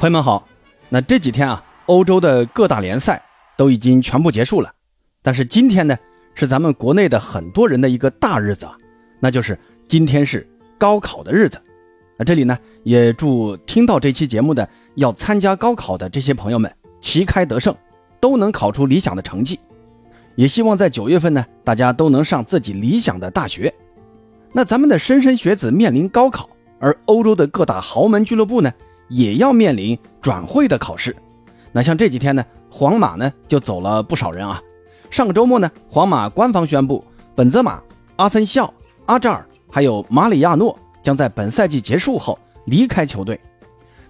朋友们好，那这几天啊，欧洲的各大联赛都已经全部结束了，但是今天呢，是咱们国内的很多人的一个大日子啊，那就是今天是高考的日子。那这里呢，也祝听到这期节目的要参加高考的这些朋友们旗开得胜，都能考出理想的成绩。也希望在九月份呢，大家都能上自己理想的大学。那咱们的莘莘学子面临高考，而欧洲的各大豪门俱乐部呢，也要面临转会的考试。那像这几天呢，皇马呢就走了不少人啊。上个周末呢，皇马官方宣布，本泽马、阿森西奥、阿扎尔还有马里亚诺将在本赛季结束后离开球队。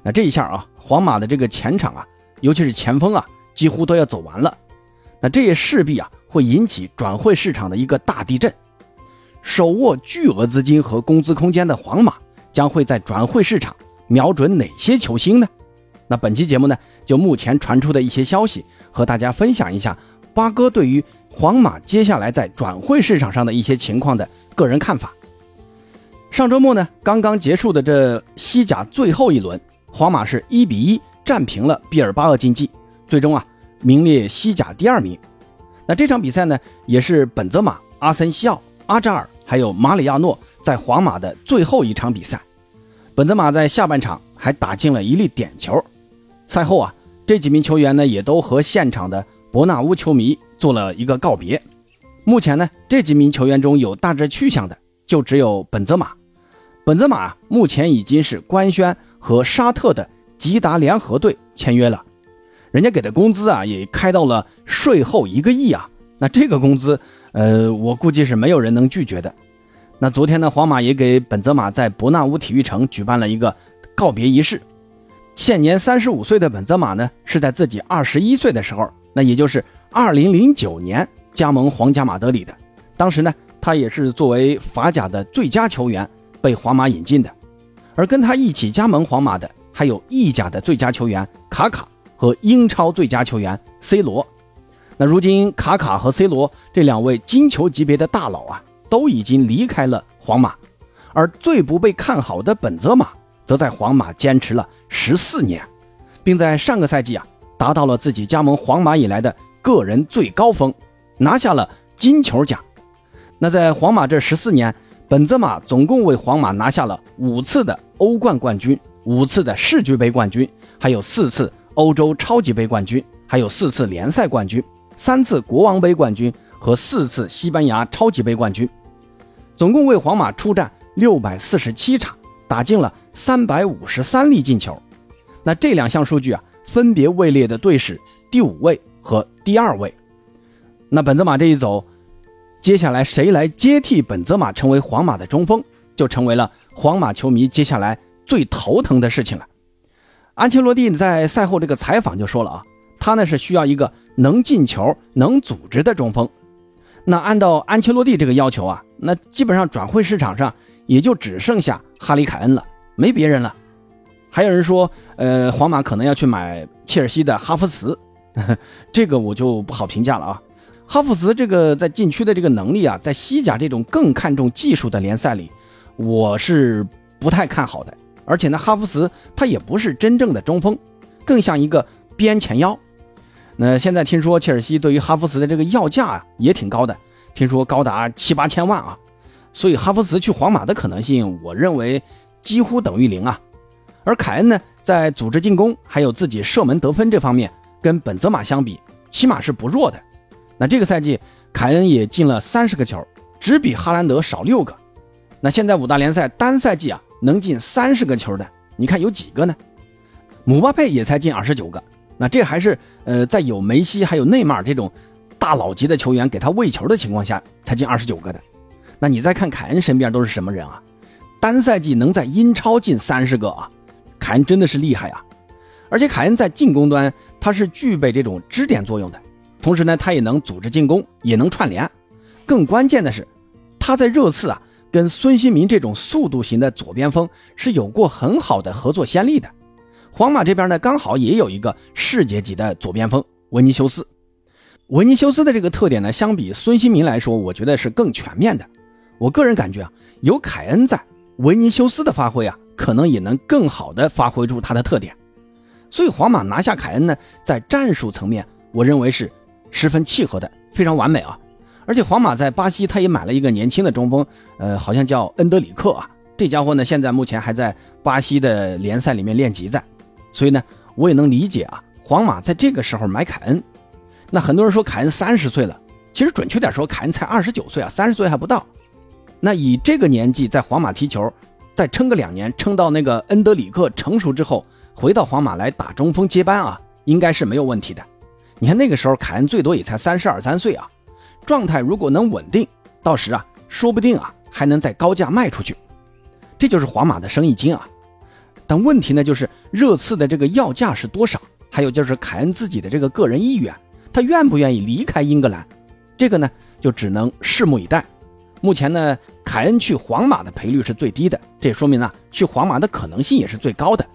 那这一下啊，皇马的这个前场啊，尤其是前锋啊，几乎都要走完了。那这也势必啊。会引起转会市场的一个大地震。手握巨额资金和工资空间的皇马将会在转会市场瞄准哪些球星呢？那本期节目呢，就目前传出的一些消息和大家分享一下八哥对于皇马接下来在转会市场上的一些情况的个人看法。上周末呢，刚刚结束的这西甲最后一轮，皇马是一比一战平了毕尔巴鄂竞技，最终啊名列西甲第二名。那这场比赛呢，也是本泽马、阿森西奥、阿扎尔还有马里亚诺在皇马的最后一场比赛。本泽马在下半场还打进了一粒点球。赛后啊，这几名球员呢也都和现场的伯纳乌球迷做了一个告别。目前呢，这几名球员中有大致去向的，就只有本泽马。本泽马目前已经是官宣和沙特的吉达联合队签约了。人家给的工资啊，也开到了税后一个亿啊！那这个工资，呃，我估计是没有人能拒绝的。那昨天呢，皇马也给本泽马在伯纳乌体育城举办了一个告别仪式。现年三十五岁的本泽马呢，是在自己二十一岁的时候，那也就是二零零九年加盟皇家马德里的。当时呢，他也是作为法甲的最佳球员被皇马引进的。而跟他一起加盟皇马的，还有意甲的最佳球员卡卡。和英超最佳球员 C 罗，那如今卡卡和 C 罗这两位金球级别的大佬啊，都已经离开了皇马，而最不被看好的本泽马，则在皇马坚持了十四年，并在上个赛季啊，达到了自己加盟皇马以来的个人最高峰，拿下了金球奖。那在皇马这十四年，本泽马总共为皇马拿下了五次的欧冠冠军，五次的世俱杯冠军，还有四次。欧洲超级杯冠军，还有四次联赛冠军，三次国王杯冠军和四次西班牙超级杯冠军，总共为皇马出战六百四十七场，打进了三百五十三粒进球。那这两项数据啊，分别位列的队史第五位和第二位。那本泽马这一走，接下来谁来接替本泽马成为皇马的中锋，就成为了皇马球迷接下来最头疼的事情了。安切洛蒂在赛后这个采访就说了啊，他呢是需要一个能进球、能组织的中锋。那按照安切洛蒂这个要求啊，那基本上转会市场上也就只剩下哈里凯恩了，没别人了。还有人说，呃，皇马可能要去买切尔西的哈弗茨，这个我就不好评价了啊。哈弗茨这个在禁区的这个能力啊，在西甲这种更看重技术的联赛里，我是不太看好的。而且呢，哈弗茨他也不是真正的中锋，更像一个边前腰。那现在听说切尔西对于哈弗茨的这个要价啊也挺高的，听说高达七八千万啊。所以哈弗茨去皇马的可能性，我认为几乎等于零啊。而凯恩呢，在组织进攻还有自己射门得分这方面，跟本泽马相比，起码是不弱的。那这个赛季凯恩也进了三十个球，只比哈兰德少六个。那现在五大联赛单赛季啊。能进三十个球的，你看有几个呢？姆巴佩也才进二十九个，那这还是呃在有梅西还有内马尔这种大佬级的球员给他喂球的情况下才进二十九个的。那你再看凯恩身边都是什么人啊？单赛季能在英超进三十个啊，凯恩真的是厉害啊！而且凯恩在进攻端他是具备这种支点作用的，同时呢他也能组织进攻，也能串联。更关键的是他在热刺啊。跟孙兴民这种速度型的左边锋是有过很好的合作先例的。皇马这边呢，刚好也有一个世界级的左边锋维尼修斯。维尼修斯的这个特点呢，相比孙兴民来说，我觉得是更全面的。我个人感觉啊，有凯恩在，维尼修斯的发挥啊，可能也能更好的发挥出他的特点。所以皇马拿下凯恩呢，在战术层面，我认为是十分契合的，非常完美啊。而且皇马在巴西，他也买了一个年轻的中锋，呃，好像叫恩德里克啊。这家伙呢，现在目前还在巴西的联赛里面练级在。所以呢，我也能理解啊，皇马在这个时候买凯恩。那很多人说凯恩三十岁了，其实准确点说，凯恩才二十九岁啊，三十岁还不到。那以这个年纪在皇马踢球，再撑个两年，撑到那个恩德里克成熟之后，回到皇马来打中锋接班啊，应该是没有问题的。你看那个时候凯恩最多也才三十二三岁啊。状态如果能稳定，到时啊，说不定啊还能再高价卖出去，这就是皇马的生意经啊。但问题呢，就是热刺的这个要价是多少？还有就是凯恩自己的这个个人意愿，他愿不愿意离开英格兰？这个呢，就只能拭目以待。目前呢，凯恩去皇马的赔率是最低的，这也说明呢，去皇马的可能性也是最高的。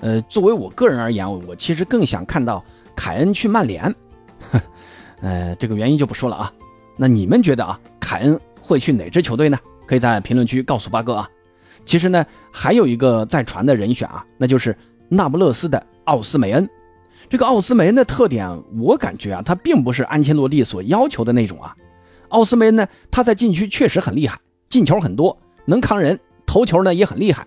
呃，作为我个人而言，我其实更想看到凯恩去曼联。呃，这个原因就不说了啊。那你们觉得啊，凯恩会去哪支球队呢？可以在评论区告诉八哥啊。其实呢，还有一个在传的人选啊，那就是那不勒斯的奥斯梅恩。这个奥斯梅恩的特点，我感觉啊，他并不是安切洛蒂所要求的那种啊。奥斯梅恩呢，他在禁区确实很厉害，进球很多，能扛人，头球呢也很厉害，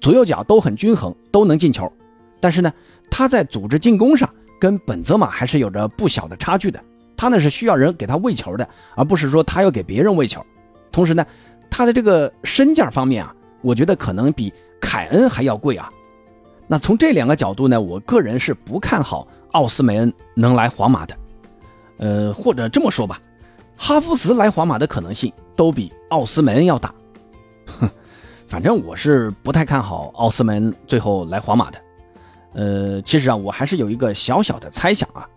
左右脚都很均衡，都能进球。但是呢，他在组织进攻上。跟本泽马还是有着不小的差距的，他呢是需要人给他喂球的，而不是说他要给别人喂球。同时呢，他的这个身价方面啊，我觉得可能比凯恩还要贵啊。那从这两个角度呢，我个人是不看好奥斯梅恩能来皇马的。呃，或者这么说吧，哈弗茨来皇马的可能性都比奥斯梅恩要大。哼，反正我是不太看好奥斯梅恩最后来皇马的。呃，其实啊，我还是有一个小小的猜想啊。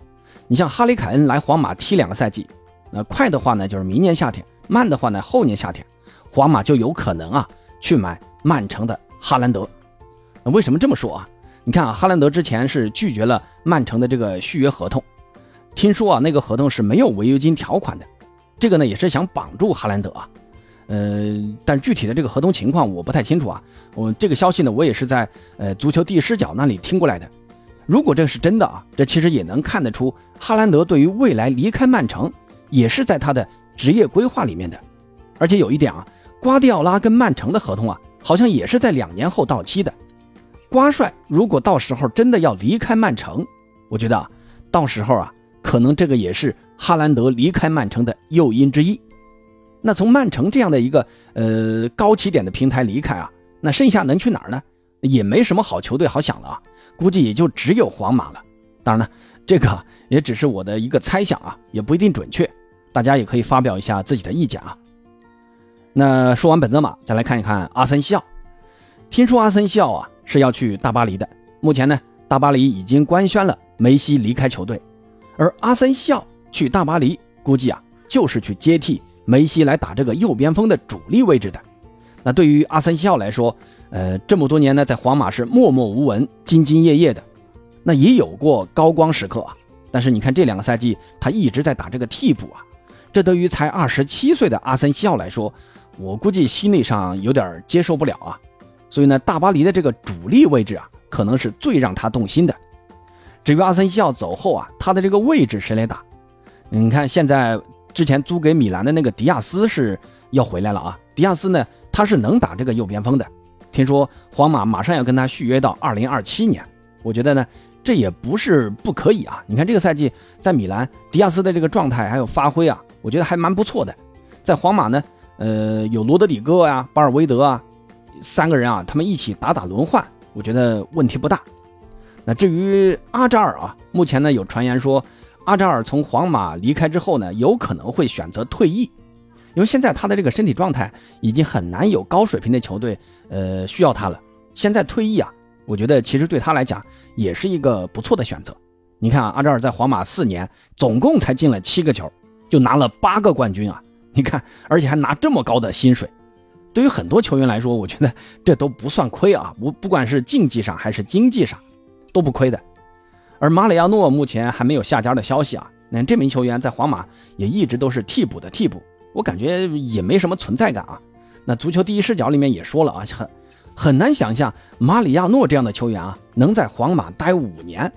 你像哈里凯恩来皇马踢两个赛季，那快的话呢就是明年夏天，慢的话呢后年夏天，皇马就有可能啊去买曼城的哈兰德。那为什么这么说啊？你看啊，哈兰德之前是拒绝了曼城的这个续约合同，听说啊那个合同是没有违约金条款的，这个呢也是想绑住哈兰德啊。呃，但具体的这个合同情况我不太清楚啊。我这个消息呢，我也是在呃足球第一视角那里听过来的。如果这是真的啊，这其实也能看得出哈兰德对于未来离开曼城也是在他的职业规划里面的。而且有一点啊，瓜迪奥拉跟曼城的合同啊，好像也是在两年后到期的。瓜帅如果到时候真的要离开曼城，我觉得啊，到时候啊，可能这个也是哈兰德离开曼城的诱因之一。那从曼城这样的一个呃高起点的平台离开啊，那剩下能去哪儿呢？也没什么好球队好想了啊，估计也就只有皇马了。当然了，这个也只是我的一个猜想啊，也不一定准确，大家也可以发表一下自己的意见啊。那说完本泽马，再来看一看阿森西奥。听说阿森西奥啊是要去大巴黎的，目前呢大巴黎已经官宣了梅西离开球队，而阿森西奥去大巴黎估计啊就是去接替。梅西来打这个右边锋的主力位置的，那对于阿森西奥来说，呃，这么多年呢，在皇马是默默无闻、兢兢业业的，那也有过高光时刻啊。但是你看这两个赛季，他一直在打这个替补啊，这对于才二十七岁的阿森西奥来说，我估计心理上有点接受不了啊。所以呢，大巴黎的这个主力位置啊，可能是最让他动心的。至于阿森西奥走后啊，他的这个位置谁来打？你看现在。之前租给米兰的那个迪亚斯是要回来了啊！迪亚斯呢，他是能打这个右边锋的。听说皇马马上要跟他续约到二零二七年，我觉得呢，这也不是不可以啊。你看这个赛季在米兰，迪亚斯的这个状态还有发挥啊，我觉得还蛮不错的。在皇马呢，呃，有罗德里戈呀、巴尔韦德啊，三个人啊，他们一起打打轮换，我觉得问题不大。那至于阿扎尔啊，目前呢有传言说。阿扎尔从皇马离开之后呢，有可能会选择退役，因为现在他的这个身体状态已经很难有高水平的球队呃需要他了。现在退役啊，我觉得其实对他来讲也是一个不错的选择。你看啊，阿扎尔在皇马四年，总共才进了七个球，就拿了八个冠军啊！你看，而且还拿这么高的薪水，对于很多球员来说，我觉得这都不算亏啊。不，不管是竞技上还是经济上，都不亏的。而马里亚诺目前还没有下家的消息啊，那这名球员在皇马也一直都是替补的替补，我感觉也没什么存在感啊。那足球第一视角里面也说了啊，很很难想象马里亚诺这样的球员啊，能在皇马待五年。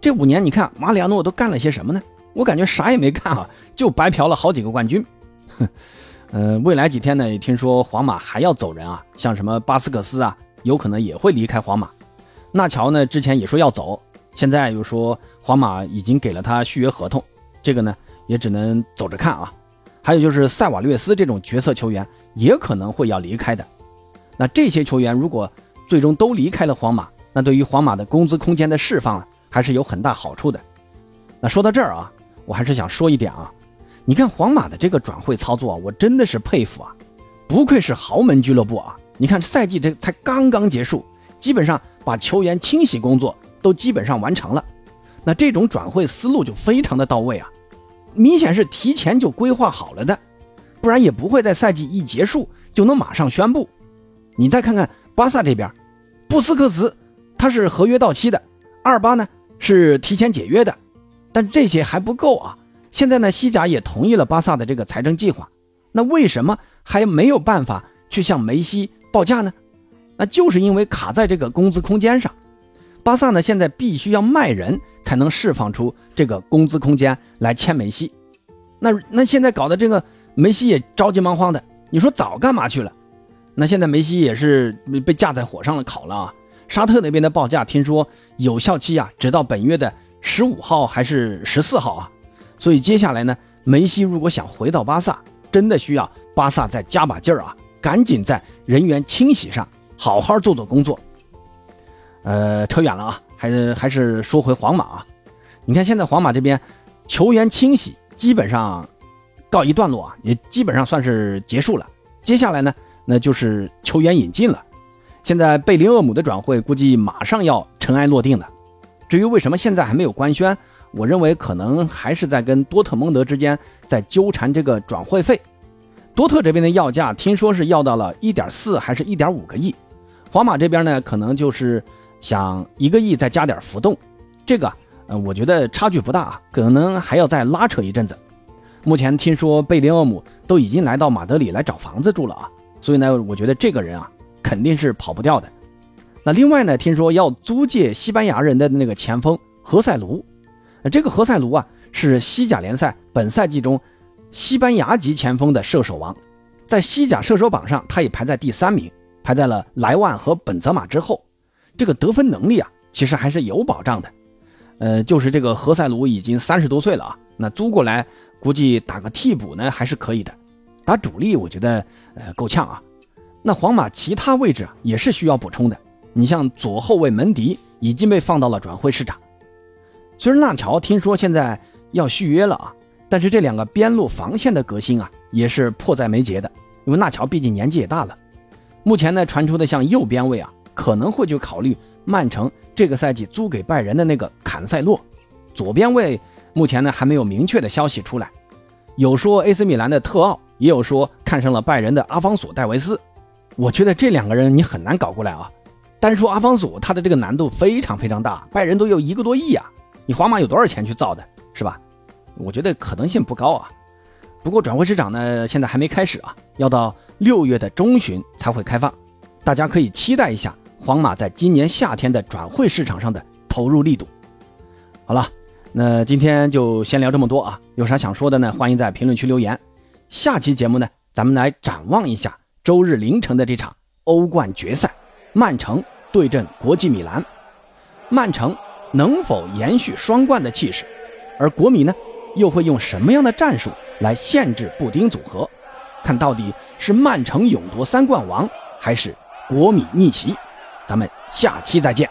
这五年，你看马里亚诺都干了些什么呢？我感觉啥也没干啊，就白嫖了好几个冠军。哼，呃，未来几天呢，也听说皇马还要走人啊，像什么巴斯克斯啊，有可能也会离开皇马。纳乔呢，之前也说要走，现在又说皇马已经给了他续约合同，这个呢，也只能走着看啊。还有就是塞瓦略斯这种角色球员，也可能会要离开的。那这些球员如果最终都离开了皇马，那对于皇马的工资空间的释放啊，还是有很大好处的。那说到这儿啊，我还是想说一点啊，你看皇马的这个转会操作啊，我真的是佩服啊，不愧是豪门俱乐部啊！你看赛季这才刚刚结束，基本上把球员清洗工作都基本上完成了，那这种转会思路就非常的到位啊，明显是提前就规划好了的，不然也不会在赛季一结束就能马上宣布。你再看看巴萨这边，布斯克茨他是合约到期的，阿尔巴呢是提前解约的，但这些还不够啊。现在呢，西甲也同意了巴萨的这个财政计划，那为什么还没有办法去向梅西报价呢？那就是因为卡在这个工资空间上。巴萨呢现在必须要卖人才能释放出这个工资空间来签梅西。那那现在搞的这个梅西也着急忙慌的，你说早干嘛去了？那现在梅西也是被架在火上了烤了啊！沙特那边的报价听说有效期啊，直到本月的十五号还是十四号啊，所以接下来呢，梅西如果想回到巴萨，真的需要巴萨再加把劲儿啊，赶紧在人员清洗上好好做做工作。呃，扯远了啊，还是还是说回皇马啊，你看现在皇马这边球员清洗基本上告一段落啊，也基本上算是结束了，接下来呢？那就是球员引进了，现在贝林厄姆的转会估计马上要尘埃落定了。至于为什么现在还没有官宣，我认为可能还是在跟多特蒙德之间在纠缠这个转会费。多特这边的要价听说是要到了一点四还是一点五个亿，皇马这边呢可能就是想一个亿再加点浮动。这个，呃，我觉得差距不大，可能还要再拉扯一阵子。目前听说贝林厄姆都已经来到马德里来找房子住了啊。所以呢，我觉得这个人啊，肯定是跑不掉的。那另外呢，听说要租借西班牙人的那个前锋何塞卢，这个何塞卢啊，是西甲联赛本赛季中西班牙籍前锋的射手王，在西甲射手榜上，他也排在第三名，排在了莱万和本泽马之后。这个得分能力啊，其实还是有保障的。呃，就是这个何塞卢已经三十多岁了啊，那租过来估计打个替补呢，还是可以的。打主力，我觉得呃够呛啊。那皇马其他位置啊也是需要补充的。你像左后卫门迪已经被放到了转会市场。虽然纳乔听说现在要续约了啊，但是这两个边路防线的革新啊也是迫在眉睫的。因为纳乔毕竟年纪也大了。目前呢传出的像右边卫啊可能会去考虑曼城这个赛季租给拜仁的那个坎塞洛。左边卫目前呢还没有明确的消息出来，有说 AC 米兰的特奥。也有说看上了拜仁的阿方索·戴维斯，我觉得这两个人你很难搞过来啊。单说阿方索，他的这个难度非常非常大，拜仁都有一个多亿啊，你皇马有多少钱去造的，是吧？我觉得可能性不高啊。不过转会市场呢，现在还没开始啊，要到六月的中旬才会开放，大家可以期待一下皇马在今年夏天的转会市场上的投入力度。好了，那今天就先聊这么多啊，有啥想说的呢？欢迎在评论区留言。下期节目呢，咱们来展望一下周日凌晨的这场欧冠决赛，曼城对阵国际米兰，曼城能否延续双冠的气势？而国米呢，又会用什么样的战术来限制布丁组合？看到底是曼城勇夺三冠王，还是国米逆袭？咱们下期再见。